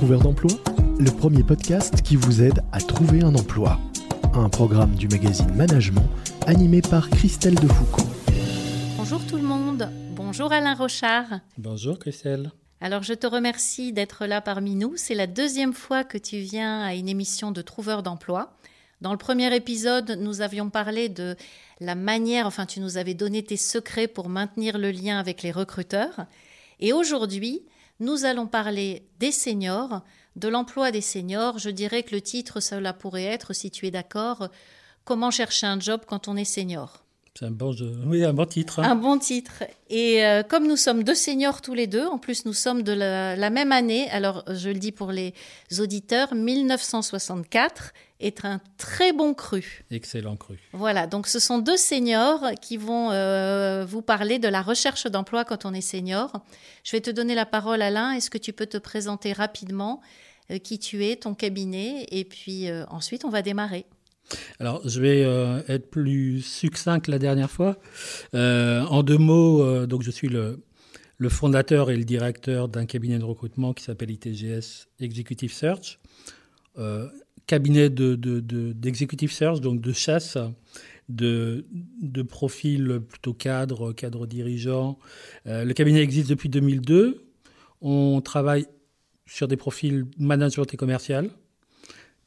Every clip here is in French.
Trouveur d'emploi, le premier podcast qui vous aide à trouver un emploi. Un programme du magazine Management animé par Christelle Defoucault. Bonjour tout le monde, bonjour Alain Rochard. Bonjour Christelle. Alors je te remercie d'être là parmi nous. C'est la deuxième fois que tu viens à une émission de Trouveur d'emploi. Dans le premier épisode, nous avions parlé de la manière, enfin tu nous avais donné tes secrets pour maintenir le lien avec les recruteurs. Et aujourd'hui, nous allons parler des seniors, de l'emploi des seniors. Je dirais que le titre, cela pourrait être, si tu es d'accord, Comment chercher un job quand on est senior. C'est un bon, oui, un bon titre. Hein. Un bon titre. Et euh, comme nous sommes deux seniors tous les deux, en plus nous sommes de la, même année, alors je le dis pour les auditeurs, 1964 est un très bon cru. Excellent cru. Voilà, donc ce sont deux seniors qui vont euh, vous parler de la recherche d'emploi quand on est senior. Je vais te donner la parole Alain, est-ce que tu peux te présenter rapidement euh, qui tu es, ton cabinet, et puis ensuite on va démarrer. Alors, je vais euh, être plus succinct que la dernière fois. Euh, en deux mots, euh, donc je suis le, fondateur et le directeur d'un cabinet de recrutement qui s'appelle ITGS Executive Search. Cabinet d'executive de, search, donc de chasse de, profils plutôt cadres, cadres dirigeants. le cabinet existe depuis 2002. On travaille sur des profils management et commercial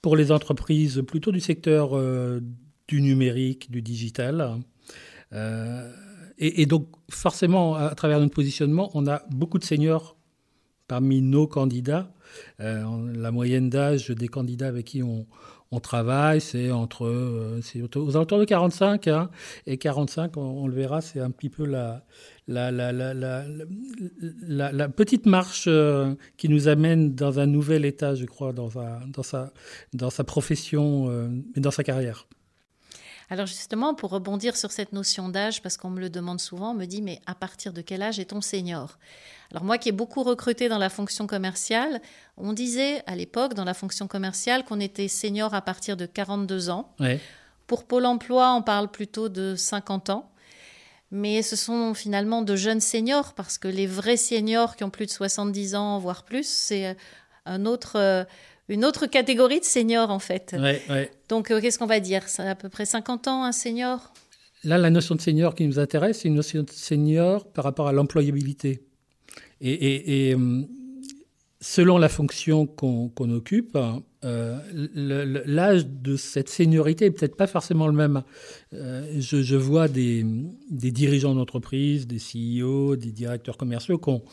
pour les entreprises plutôt du secteur euh, du numérique, du digital. Euh, et, donc, forcément, à, travers notre positionnement, on a beaucoup de seniors parmi nos candidats. Euh, la moyenne d'âge des candidats avec qui on, on travaille, c'est entre aux alentours de 45 hein, et 45, on, le verra, c'est un petit peu la, la, la, la petite marche euh, qui nous amène dans un nouvel état, je crois, dans sa, dans sa, dans sa profession euh, dans sa carrière. Alors justement, pour rebondir sur cette notion d'âge, parce qu'on me le demande souvent, on me dit, mais à partir de quel âge est-on senior? Alors moi qui ai beaucoup recruté dans la fonction commerciale, on disait à l'époque dans la fonction commerciale qu'on était senior à partir de 42 ans. Pour Pôle Emploi, on parle plutôt de 50 ans. Mais ce sont finalement de jeunes seniors, parce que les vrais seniors qui ont plus de 70 ans, voire plus, c'est un autre, euh, une autre catégorie de seniors en fait. Donc euh, qu'est-ce qu'on va dire? C'est à peu près 50 ans un senior? Là, la notion de senior qui nous intéresse, c'est une notion de senior par rapport à l'employabilité. Et, euh, selon la fonction qu'on occupe, euh, l'âge de cette seniorité est peut-être pas forcément le même. je, vois des, des dirigeants d'entreprise, des CEO, des directeurs commerciaux qui ont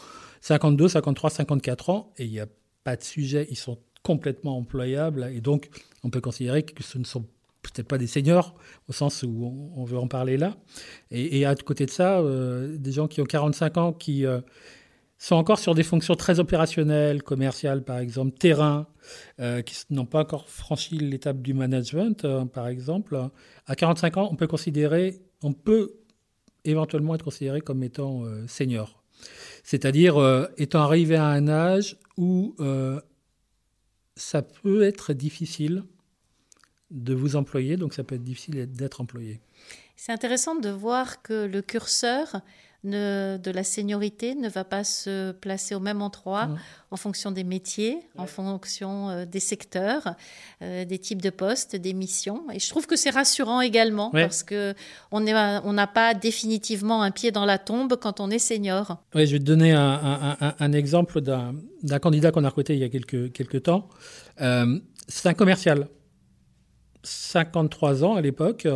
52, 53, 54 ans et il n'y a pas de sujet. Ils sont complètement employables. Et donc, on peut considérer que ce ne sont peut-être pas des seniors, au sens où on, veut en parler là. Et, à côté de ça, euh, des gens qui ont 45 ans, qui euh, sont encore sur des fonctions très opérationnelles, commerciales par exemple, terrain, euh, qui n'ont pas encore franchi l'étape du management, par exemple. À 45 ans, on peut considérer, on peut éventuellement être considéré comme étant senior. C'est-à-dire étant arrivé à un âge où ça peut être difficile de vous employer, donc ça peut être difficile d'être employé. C'est intéressant de voir que le curseur de la seniorité ne va pas se placer au même endroit en fonction des métiers, en fonction euh, des secteurs, euh, des types de postes, des missions. Et je trouve que c'est rassurant également parce que on n'a pas définitivement un pied dans la tombe quand on est senior. Je vais te donner un, exemple d'un candidat qu'on a recruté il y a quelques, quelques temps. Euh, c'est un commercial, 53 ans à l'époque,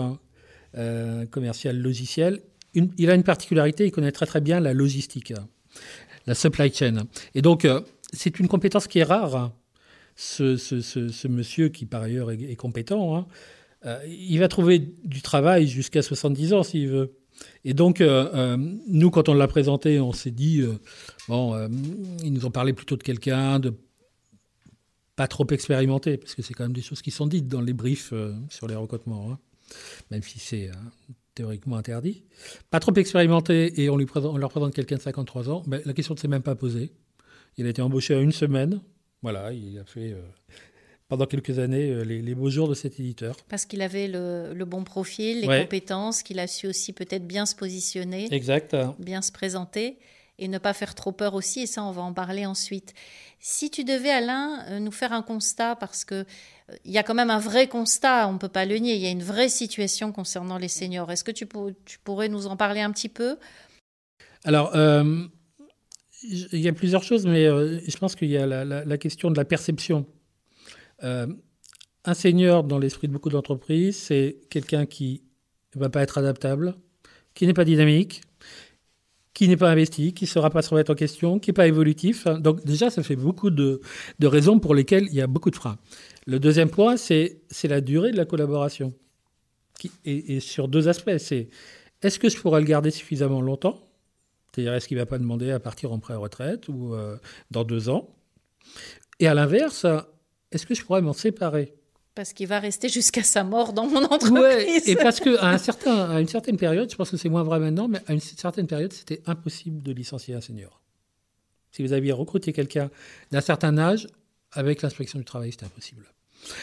commercial logiciel il a une particularité, il connaît très très bien la logistique, la supply chain. Et donc, euh, c'est une compétence qui est rare. Ce, monsieur, qui par ailleurs est, compétent, hein, euh, il va trouver du travail jusqu'à 70 ans s'il veut. Et donc, euh, nous, quand on l'a présenté, on s'est dit, bon, ils nous ont parlé plutôt de quelqu'un de pas trop expérimenté, parce que c'est quand même des choses qui sont dites dans les briefs sur les recrutements, hein, même si c'est théoriquement interdit, pas trop expérimenté et on, lui présente, on leur présente quelqu'un de 53 ans, mais la question ne s'est même pas posée. Il a été embauché à une semaine. Voilà, il a fait euh, pendant quelques années euh, les, beaux jours de cet éditeur. Parce qu'il avait le, bon profil, les compétences, qu'il a su aussi peut-être bien se positionner, exact. bien se présenter. et ne pas faire trop peur aussi, et ça on va en parler ensuite. Si tu devais, Alain, euh, nous faire un constat, parce que euh, il y a quand même un vrai constat, on ne peut pas le nier, il y a une vraie situation concernant les seniors. Est-ce que tu, pourrais nous en parler un petit peu? Alors, euh, il y a plusieurs choses, mais je pense qu'il y a la, question de la perception. un senior, dans l'esprit de beaucoup d'entreprises, c'est quelqu'un qui ne va pas être adaptable, qui n'est pas dynamique, qui n'est pas investi, qui ne sera pas se remettre en question, qui n'est pas évolutif. Donc déjà, ça fait beaucoup de, raisons pour lesquelles il y a beaucoup de freins. Le deuxième point, c'est la durée de la collaboration. Et, sur deux aspects. C'est est-ce que je pourrais le garder suffisamment longtemps? C'est-à-dire, est-ce qu'il ne va pas demander à partir en pré-retraite ou euh, dans deux ans? Et à l'inverse, est-ce que je pourrais m'en séparer? Parce qu'il va rester jusqu'à sa mort dans mon entreprise. et parce qu'à un certain, à une certaine période, je pense que c'est moins vrai maintenant, mais à une certaine période, c'était impossible de licencier un senior. Si vous aviez recruté quelqu'un d'un certain âge, avec l'inspection du travail, c'était impossible.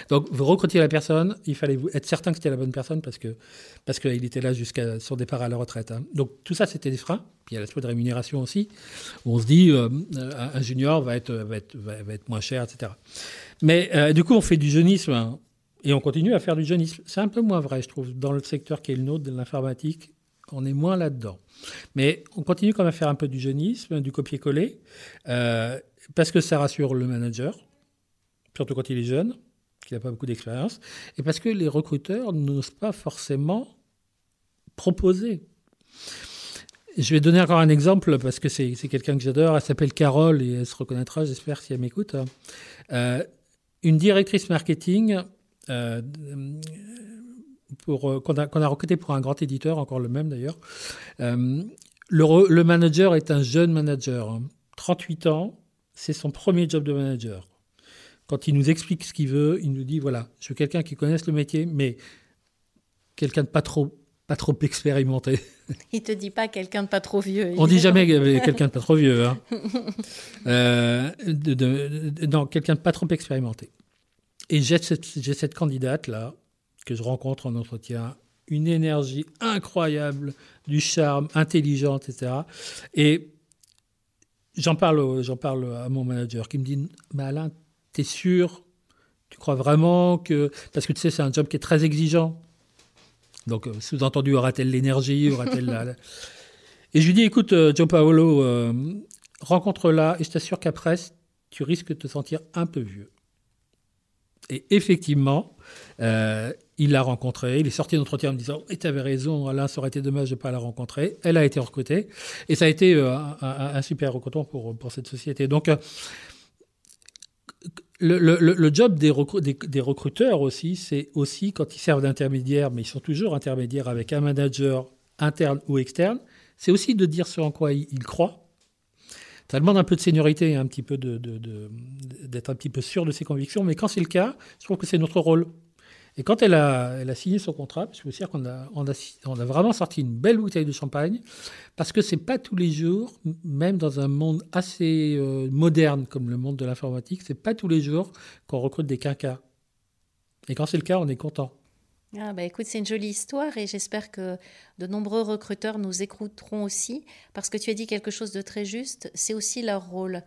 Donc, vous recrutiez la personne, il fallait être certain que c'était la bonne personne parce que parce qu'il était là jusqu'à son départ à la retraite. Hein. Donc, tout ça, c'était des freins. Puis il y a l'aspect de rémunération aussi, où on se dit euh, un junior va être, va, être, va être moins cher, etc. Mais euh, du coup, on fait du jeunisme hein, et on continue à faire du jeunisme. C'est un peu moins vrai, je trouve, dans le secteur qui est le nôtre de l'informatique. On est moins là-dedans. Mais on continue quand même à faire un peu du jeunisme, du copier-coller, euh, parce que ça rassure le manager, surtout quand il est jeune, qu'il n'a pas beaucoup d'expérience, et parce que les recruteurs n'osent pas forcément proposer. Je vais donner encore un exemple parce que c'est quelqu'un que j'adore. Elle s'appelle Carole et elle se reconnaîtra, j'espère, si elle m'écoute. Euh, une directrice marketing euh, euh, qu'on, a, qu'on a recruté pour un grand éditeur, encore le même d'ailleurs. le, le, manager est un jeune manager, 38 hein. ans, c'est son premier job de manager. Quand il nous explique ce qu'il veut, il nous dit voilà, je veux quelqu'un qui connaisse le métier, mais quelqu'un de pas trop pas trop expérimenté. Il te dit pas quelqu'un de pas trop vieux. On dit jamais quelqu'un de pas trop vieux. Hein. Euh, non, quelqu'un de pas trop expérimenté. Et j'ai cette, cette candidate-là, que je rencontre en entretien, une énergie incroyable, du charme, intelligente, etc. Et j'en parle, j'en parle à mon manager qui me dit Mais Alain, t'es sûr? Tu crois vraiment que. Parce que tu sais, c'est un job qui est très exigeant. Donc, euh, sous-entendu, aura-t-elle l'énergie Aura-t-elle la... Et je lui dis Écoute, euh, Joe Paolo, euh, rencontre-la et je t'assure qu'après, tu risques de te sentir un peu vieux. Et effectivement, il l'a rencontrée. Il est sorti d'entretien en me disant Et tu avais raison, Alain, ça aurait été dommage de ne pas la rencontrer. Elle a été recrutée. Et ça a été un, super recrutement pour, pour cette société. Donc, le, job des, recruteurs aussi, c'est aussi quand ils servent d'intermédiaire, mais ils sont toujours intermédiaires avec un manager interne ou externe, c'est aussi de dire ce en quoi ils, croient. Ça demande un peu de seniorité, un petit peu d'être un petit peu sûr de ses convictions, mais quand c'est le cas, je trouve que c'est notre rôle. Et quand elle a, elle a signé son contrat, je peux dire qu'on a, on a, on a vraiment sorti une belle bouteille de champagne, parce que c'est pas tous les jours, même dans un monde assez euh, moderne comme le monde de l'informatique, c'est pas tous les jours qu'on recrute des quinquas. Et quand c'est le cas, on est content. Ah bah écoute, c'est une jolie histoire et j'espère que de nombreux recruteurs nous écouteront aussi parce que tu as dit quelque chose de très juste, c'est aussi leur rôle.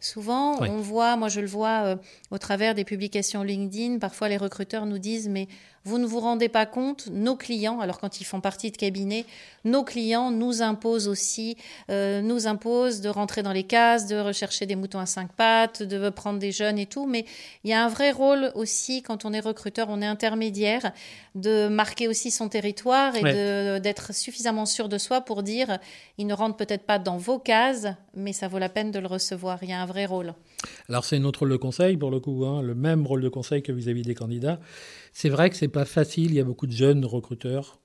Souvent, on voit, moi je le vois euh, au travers des publications LinkedIn, parfois les recruteurs nous disent mais vous ne vous rendez pas compte, nos clients, alors quand ils font partie de cabinet, nos clients nous imposent aussi, euh, nous imposent de rentrer dans les cases, de rechercher des moutons à cinq pattes, de prendre des jeunes et tout. Mais il y a un vrai rôle aussi quand on est recruteur, on est intermédiaire, de marquer aussi son territoire et d'être suffisamment sûr de soi pour dire, ils ne rentrent peut-être pas dans vos cases, mais ça vaut la peine de le recevoir. Il y a un vrai rôle. Alors c'est notre rôle de conseil pour le coup, hein, le même rôle de conseil que vis-à-vis des candidats. C'est vrai que c'est pas facile, il y a beaucoup de jeunes recruteurs.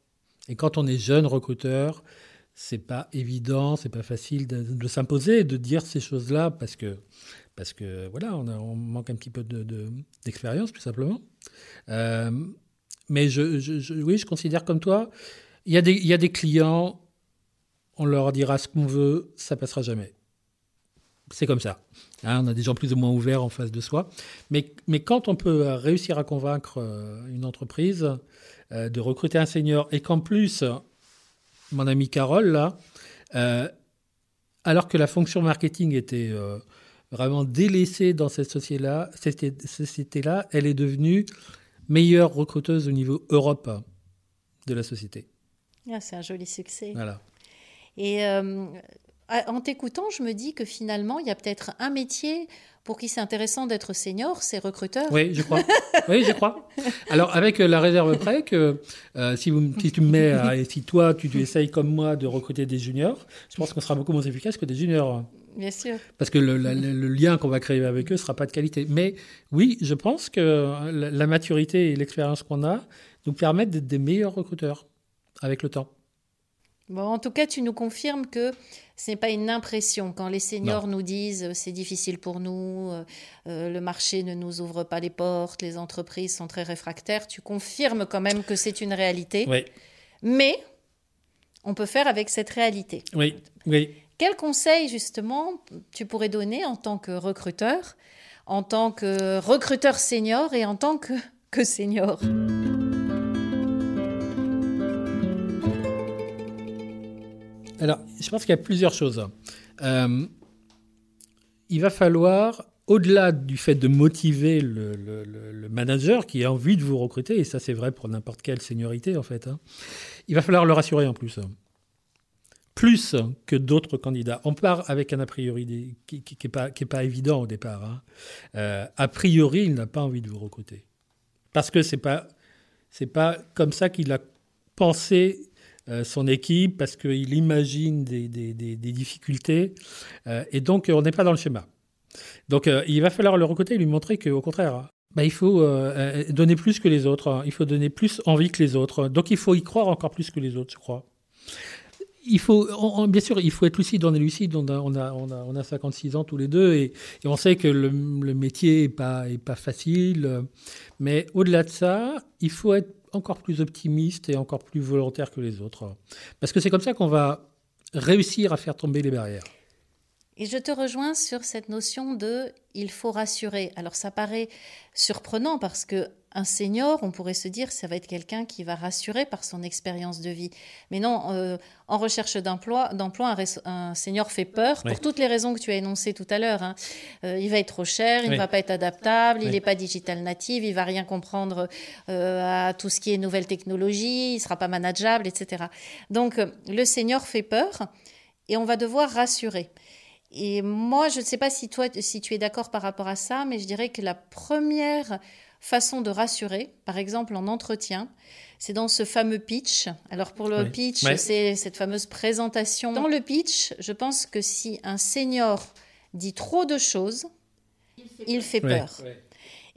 Et quand on est jeune recruteur, c'est pas évident, c'est pas facile de, s'imposer, de dire ces choses-là parce que parce que voilà, on, manque un petit peu d'expérience de, tout simplement. Euh, mais oui, je considère comme toi, il y, a des, il y a des clients, on leur dira ce qu'on veut, ça passera jamais. C'est comme ça. Hein, on a des gens plus ou moins ouverts en face de soi. Mais, mais quand on peut réussir à convaincre euh, une entreprise euh, de recruter un senior et qu'en plus, mon ami Carole, là, euh, alors que la fonction marketing était vraiment délaissée dans cette société-là, société-là, elle est devenue meilleure recruteuse au niveau Europe de la société. Ah, c'est un joli succès. Voilà. Et euh, en t'écoutant, je me dis que finalement, il y a peut-être un métier pour qui c'est intéressant d'être senior, c'est recruteur. Oui, je crois. oui, je crois. Alors, avec la réserve près que euh, si, vous, si tu me mets, et si toi, tu, tu essayes comme moi de recruter des juniors, je pense qu'on sera beaucoup moins efficace que des juniors. Bien sûr. Parce que le, lien qu'on va créer avec eux ne sera pas de qualité. Mais oui, je pense que la, maturité et l'expérience qu'on a nous permettent d'être des meilleurs recruteurs avec le temps. Bon, en tout cas, tu nous confirmes que ce n'est pas une impression. Quand les seniors nous disent euh, c'est difficile pour nous, euh, euh, le marché ne nous ouvre pas les portes, les entreprises sont très réfractaires, tu confirmes quand même que c'est une réalité. Oui. Mais on peut faire avec cette réalité. Oui, oui. Quel conseil justement tu pourrais donner en tant que recruteur, en tant que recruteur senior et en tant que, que senior? Alors, je pense qu'il y a plusieurs choses. Euh, il va falloir, au-delà du fait de motiver le, manager qui a envie de vous recruter, et ça c'est vrai pour n'importe quelle seniorité en fait, hein, il va falloir le rassurer en plus plus que d'autres candidats. On part avec un a priori qui n'est pas, évident au départ. Hein. Euh, a priori, il n'a pas envie de vous recruter. Parce que ce n'est pas, comme ça qu'il a pensé son équipe, parce qu'il imagine des, difficultés. Euh, et donc, on n'est pas dans le schéma. Donc, il va falloir le recruter et lui montrer qu'au contraire, hein, bah, il faut donner plus que les autres. Hein. Il faut donner plus envie que les autres. Donc, il faut y croire encore plus que les autres, je crois il faut, bien sûr, il faut être lucide. On est lucide. On a, on a, on a, 56 ans tous les deux et, on sait que le, métier est pas, est pas facile. Mais au-delà de ça, il faut être encore plus optimiste et encore plus volontaire que les autres. Parce que c'est comme ça qu'on va réussir à faire tomber les barrières. Et je te rejoins sur cette notion de il faut rassurer. Alors ça paraît surprenant parce que un senior, on pourrait se dire, ça va être quelqu'un qui va rassurer par son expérience de vie. Mais non, euh, en recherche d'emploi, d'emploi un, senior fait peur pour toutes les raisons que tu as énoncées tout à l'heure. Hein. Euh, il va être trop cher, il ne va pas être adaptable, il n'est pas digital native, il va rien comprendre euh, à tout ce qui est nouvelle technologie, il sera pas manageable, etc. Donc le senior fait peur et on va devoir rassurer. Et moi, je ne sais pas si toi, si tu es d'accord par rapport à ça, mais je dirais que la première façon de rassurer, par exemple en entretien, c'est dans ce fameux pitch. Alors pour le pitch, c'est cette fameuse présentation. Dans le pitch, je pense que si un senior dit trop de choses, il fait peur.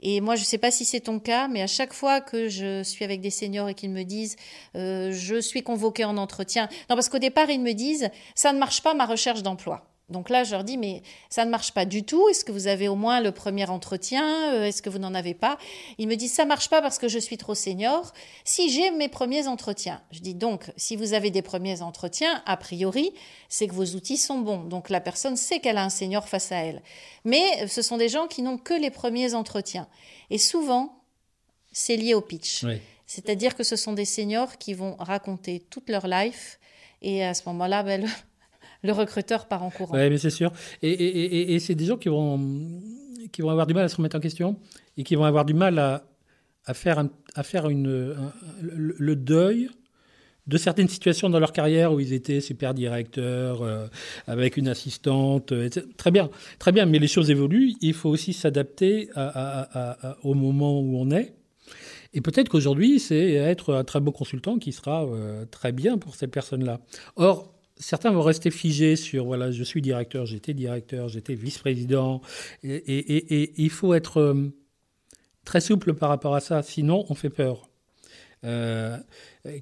Et moi, je ne sais pas si c'est ton cas, mais à chaque fois que je suis avec des seniors et qu'ils me disent euh, je suis convoqué en entretien, non, parce qu'au départ, ils me disent ça ne marche pas ma recherche d'emploi. Donc là, je leur dis, mais ça ne marche pas du tout. Est-ce que vous avez au moins le premier entretien? Euh, Est-ce que vous n'en avez pas? Ils me disent, ça marche pas parce que je suis trop senior. Si j'ai mes premiers entretiens, je dis donc, si vous avez des premiers entretiens, a priori, c'est que vos outils sont bons. Donc la personne sait qu'elle a un senior face à elle. Mais ce sont des gens qui n'ont que les premiers entretiens. Et souvent, c'est lié au pitch. C'est-à-dire que ce sont des seniors qui vont raconter toute leur life. Et à ce moment-là, ben, le recruteur part en courant. Oui, mais c'est sûr. Et, c'est des gens qui vont, qui vont avoir du mal à se remettre en question et qui vont avoir du mal à, à faire, à faire une, le, deuil de certaines situations dans leur carrière où ils étaient super directeurs, euh, avec une assistante. Très bien, très bien, mais les choses évoluent. Il faut aussi s'adapter au moment où on est. Et peut-être qu'aujourd'hui, c'est être un très beau consultant qui sera euh, très bien pour ces personnes-là. Or, certains vont rester figés sur voilà, je suis directeur, j'étais directeur, j'étais vice-président. Et, il faut être euh, très souple par rapport à ça, sinon on fait peur. Euh,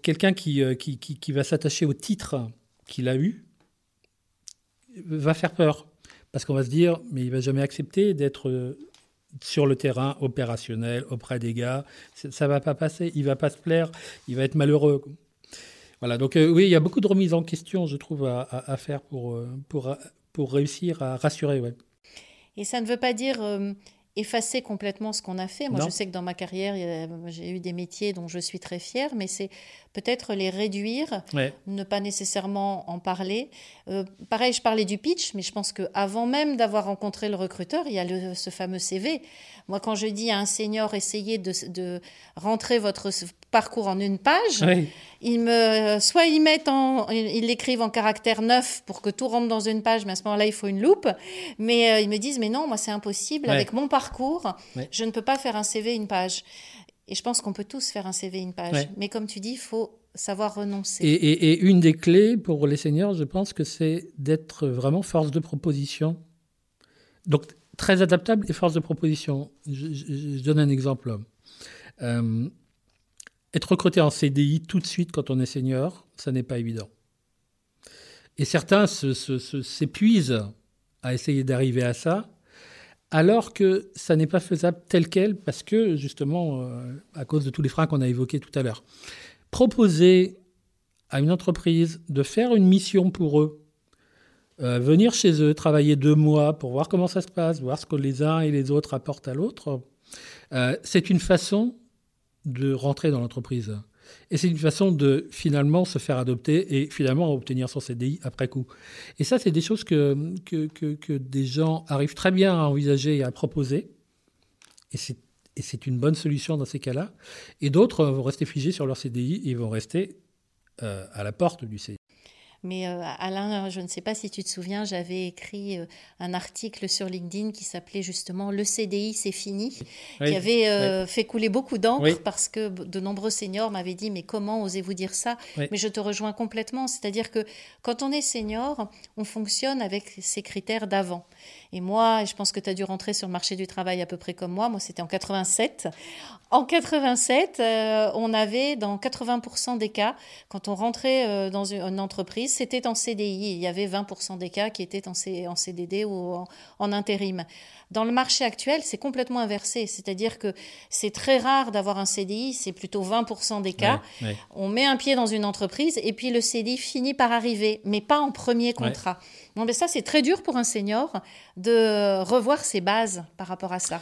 quelqu'un euh, qui, qui, va s'attacher au titre qu'il a eu va faire peur. Parce qu'on va se dire, mais il va jamais accepter d'être sur le terrain opérationnel auprès des gars. Ça va pas passer. Il va pas se plaire. Il va être malheureux. Voilà, donc euh, oui, il y a beaucoup de remises en question, je trouve, à, faire pour, euh, pour, pour réussir à rassurer. Ouais. Et ça ne veut pas dire euh, effacer complètement ce qu'on a fait. Moi, je sais que dans ma carrière, j'ai eu des métiers dont je suis très fière, mais c'est peut-être les réduire, ne pas nécessairement en parler. Euh, pareil, je parlais du pitch, mais je pense qu'avant même d'avoir rencontré le recruteur, il y a ce fameux CV. Moi, quand je dis à un senior, essayez de, rentrer votre parcours en une page, ils me, soit ils mettent en, ils l'écrivent en caractère neuf pour que tout rentre dans une page, mais à ce moment-là, il faut une loupe. Mais euh, ils me disent, mais non, moi, c'est impossible. Avec mon parcours, je ne peux pas faire un CV une page. Et je pense qu'on peut tous faire un CV une page. Mais comme tu dis, il faut savoir renoncer. Et, et, une des clés pour les seniors, je pense que c'est d'être vraiment force de proposition. Donc, très adaptable et force de proposition. Je, donne un exemple. Euh, être recruté en CDI tout de suite quand on est senior, ça n'est pas évident. Et certains s'épuisent à essayer d'arriver à ça, alors que ça n'est pas faisable tel quel, parce que justement, euh, à cause de tous les freins qu'on a évoqués tout à l'heure. Proposer à une entreprise de faire une mission pour eux euh, venir chez eux, travailler deux mois pour voir comment ça se passe, voir ce que les uns et les autres apportent à l'autre, euh, c'est une façon de rentrer dans l'entreprise. Et c'est une façon de finalement se faire adopter et finalement obtenir son CDI après coup. Et ça, c'est des choses que, que, que, des gens arrivent très bien à envisager et à proposer. Et c'est, une bonne solution dans ces cas-là. Et d'autres vont rester figés sur leur CDI et vont rester euh, à la porte du CDI. Mais euh, Alain, je ne sais pas si tu te souviens, j'avais écrit euh, un article sur LinkedIn qui s'appelait justement Le CDI, c'est fini, qui avait euh, fait couler beaucoup d'encre parce que de nombreux seniors m'avaient dit Mais comment osez-vous dire ça? Mais je te rejoins complètement. C'est-à-dire que quand on est senior, on fonctionne avec ces critères d'avant. Et moi, je pense que tu as dû rentrer sur le marché du travail à peu près comme moi. Moi, c'était en 87. En 87, euh, on avait dans 80% des cas, quand on rentrait euh, dans une, entreprise, c'était en CDI. Il y avait 20% des cas qui étaient en, en CDD ou en, intérim. Dans le marché actuel, c'est complètement inversé. C'est-à-dire que c'est très rare d'avoir un CDI, c'est plutôt 20% des cas. On met un pied dans une entreprise et puis le CDI finit par arriver, mais pas en premier contrat. mais ça, c'est très dur pour un senior de revoir ses bases par rapport à ça.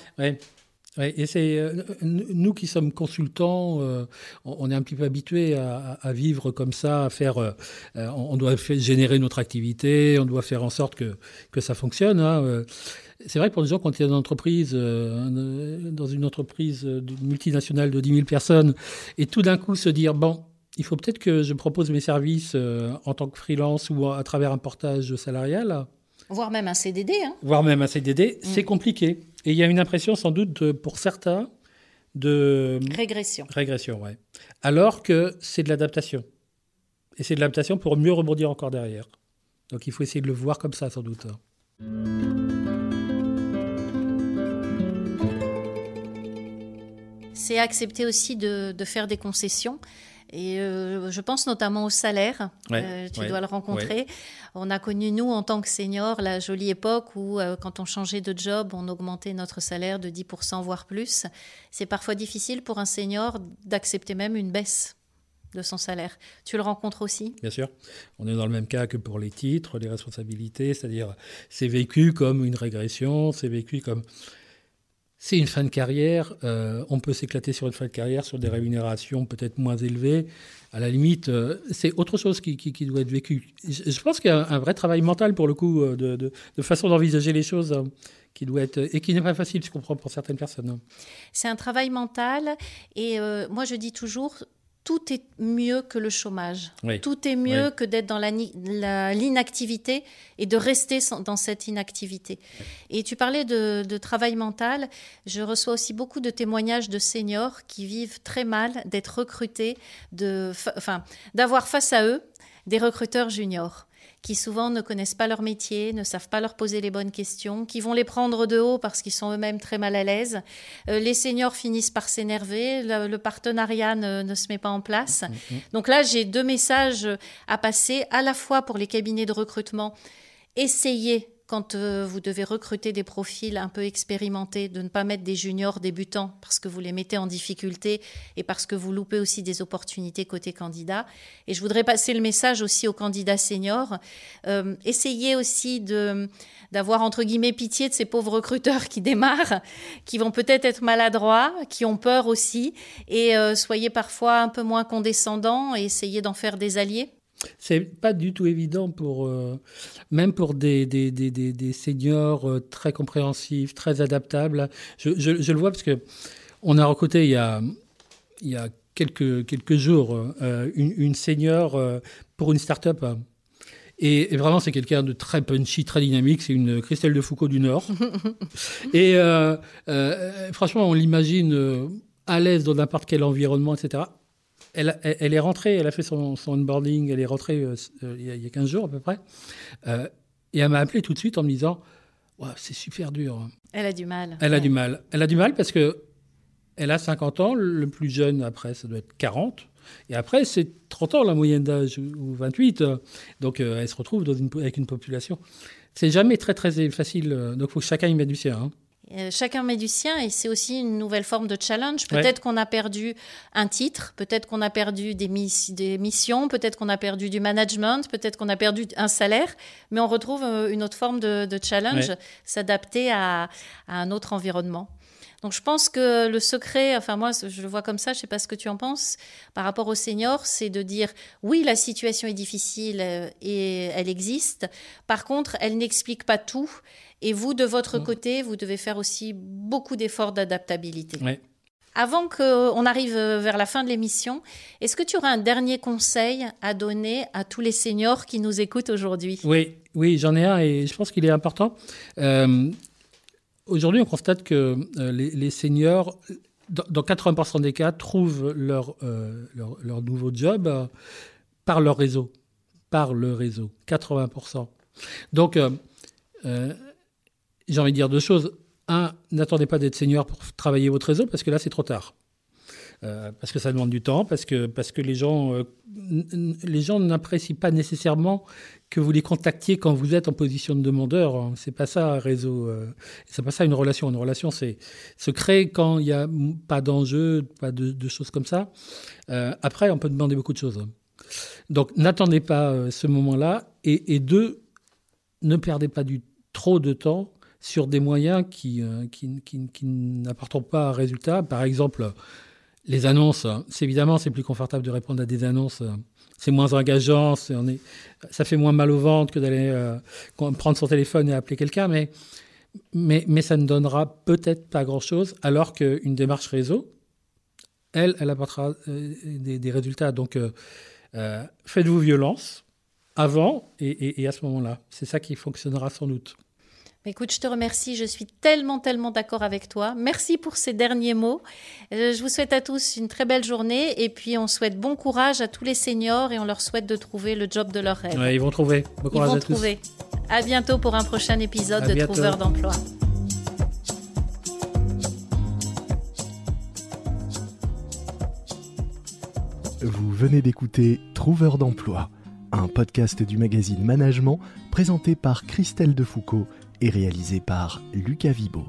Oui. et c'est euh, nous qui sommes consultants, euh, on est un petit peu habitués à, vivre comme ça, à faire. Euh, on doit générer notre activité, on doit faire en sorte que, que ça fonctionne. Hein, c'est vrai que pour des gens, quand il y a une entreprise, dans une entreprise multinationale de 10 000 personnes, et tout d'un coup se dire bon, il faut peut-être que je propose mes services en tant que freelance ou à travers un portage salarial. Voire même un CDD. Hein. Voire même un CDD, mm. c'est compliqué. Et il y a une impression sans doute pour certains de... Régression. Régression, ouais. Alors que c'est de l'adaptation. Et c'est de l'adaptation pour mieux rebondir encore derrière. Donc il faut essayer de le voir comme ça sans doute. C'est accepter aussi de, de faire des concessions. Et euh, je pense notamment au salaire. Euh, tu dois le rencontrer. On a connu, nous, en tant que seniors, la jolie époque où, euh, quand on changeait de job, on augmentait notre salaire de 10%, voire plus. C'est parfois difficile pour un senior d'accepter même une baisse de son salaire. Tu le rencontres aussi? Bien sûr. On est dans le même cas que pour les titres, les responsabilités, c'est-à-dire c'est vécu comme une régression, c'est vécu comme c'est une fin de carrière. Euh, on peut s'éclater sur une fin de carrière, sur des rémunérations peut-être moins élevées. À la limite, euh, c'est autre chose qui, doit être vécu. Je, pense qu'il y a un, vrai travail mental, pour le coup, euh, de, façon d'envisager les choses. qui doit être et qui n'est pas facile, je comprends, pour certaines personnes. C'est un travail mental et moi je dis toujours tout est mieux que le chômage. Tout est mieux que d'être dans l'inactivité et de rester dans cette inactivité. Et tu parlais de, travail mental. Je reçois aussi beaucoup de témoignages de seniors qui vivent très mal d'être recrutés, d'avoir face à eux des recruteurs juniors qui souvent ne connaissent pas leur métier, ne savent pas leur poser les bonnes questions, qui vont les prendre de haut parce qu'ils sont eux-mêmes très mal à l'aise. Euh, les seniors finissent par s'énerver, le, partenariat ne, se met pas en place. Mm, mm. Donc là, j'ai deux messages à passer, à la fois pour les cabinets de recrutement. Essayez quand euh, vous devez recruter des profils un peu expérimentés, de ne pas mettre des juniors débutants parce que vous les mettez en difficulté et parce que vous loupez aussi des opportunités côté candidat. Et je voudrais passer le message aussi aux candidats seniors. Euh, essayez aussi d'avoir entre guillemets pitié de ces pauvres recruteurs qui démarrent, qui vont peut-être être maladroits, qui ont peur aussi, et euh, soyez parfois un peu moins condescendants et essayez d'en faire des alliés. C'est pas du tout évident pour, euh, même pour des, des, des, des seniors euh, très compréhensifs, très adaptables. Je, je, je, le vois parce que on a recruté il y a, il y a quelques, quelques jours euh, une, une senior pour une start-up. Et, et vraiment, c'est quelqu'un de très punchy, très dynamique. C'est une Christelle de Foucault du Nord. et franchement, on l'imagine à l'aise dans n'importe quel environnement, etc elle, elle, elle, est rentrée, elle a fait son, son onboarding, elle est rentrée euh, il, y a, il, y a, 15 jours à peu près. Euh, et elle m'a appelé tout de suite en me disant wow, C'est super dur. Elle a du mal. Elle ouais. a du mal. Elle a du mal parce que elle a 50 ans, le plus jeune après, ça doit être 40. Et après, c'est 30 ans la moyenne d'âge, ou 28. Donc euh, elle se retrouve dans une, avec une population. C'est jamais très très facile. Donc il faut que chacun y mette du sien. Hein. Euh, chacun met du sien et c'est aussi une nouvelle forme de challenge. Peut-être ouais. qu'on a perdu un titre, peut-être qu'on a perdu des, miss des missions, peut-être qu'on a perdu du management, peut-être qu'on a perdu un salaire, mais on retrouve euh, une autre forme de, de challenge, ouais. s'adapter à, à, un autre environnement. Donc je pense que le secret, enfin moi je le vois comme ça, je ne sais pas ce que tu en penses, par rapport aux seniors, c'est de dire oui la situation est difficile euh, et elle existe, par contre elle n'explique pas tout et vous, de votre mmh. côté, vous devez faire aussi beaucoup d'efforts d'adaptabilité. Avant qu'on arrive vers la fin de l'émission, est-ce que tu auras un dernier conseil à donner à tous les seniors qui nous écoutent aujourd'hui? Oui, oui, j'en ai un et je pense qu'il est important. Euh, aujourd'hui, on constate que euh, les, seniors, dans, dans 80% des cas, trouvent leur, euh, leur, nouveau job euh, par leur réseau. Par le réseau, 80%. Donc, j'ai envie de dire deux choses. Un, n'attendez pas d'être senior pour travailler votre réseau parce que là, c'est trop tard. Euh, parce que ça demande du temps, parce que, parce que les gens, euh, gens n'apprécient pas nécessairement que vous les contactiez quand vous êtes en position de demandeur. C'est pas ça un réseau. Euh, c'est pas ça une relation. Une relation, c'est se créer quand il n'y a pas d'enjeu, pas de, choses comme ça. Euh, après, on peut demander beaucoup de choses. Donc, n'attendez pas ce moment-là. Et, deux, ne perdez pas du trop de temps sur des moyens qui, qui, qui, qui n'apportent pas un résultat. Par exemple, les annonces. C'est évidemment, c'est plus confortable de répondre à des annonces. C'est moins engageant, ça fait moins mal au ventre que d'aller euh, prendre son téléphone et appeler quelqu'un, mais, ça ne donnera peut-être pas grand-chose, alors qu'une démarche réseau, elle, elle apportera euh, des, résultats. Donc, euh, faites-vous violence avant et à ce moment-là. C'est ça qui fonctionnera sans doute. Écoute, je te remercie. Je suis tellement, tellement d'accord avec toi. Merci pour ces derniers mots. Euh, je vous souhaite à tous une très belle journée et puis on souhaite bon courage à tous les seniors et on leur souhaite de trouver le job de leur rêve. Ouais, ils vont trouver. Bon ils vont à trouver. Tous. À bientôt pour un prochain épisode à de bientôt. Trouveur d'emploi. Vous venez d'écouter Trouveur d'emploi, un podcast du magazine Management présenté par Christelle Defoucault et réalisé par Lucas Vibo.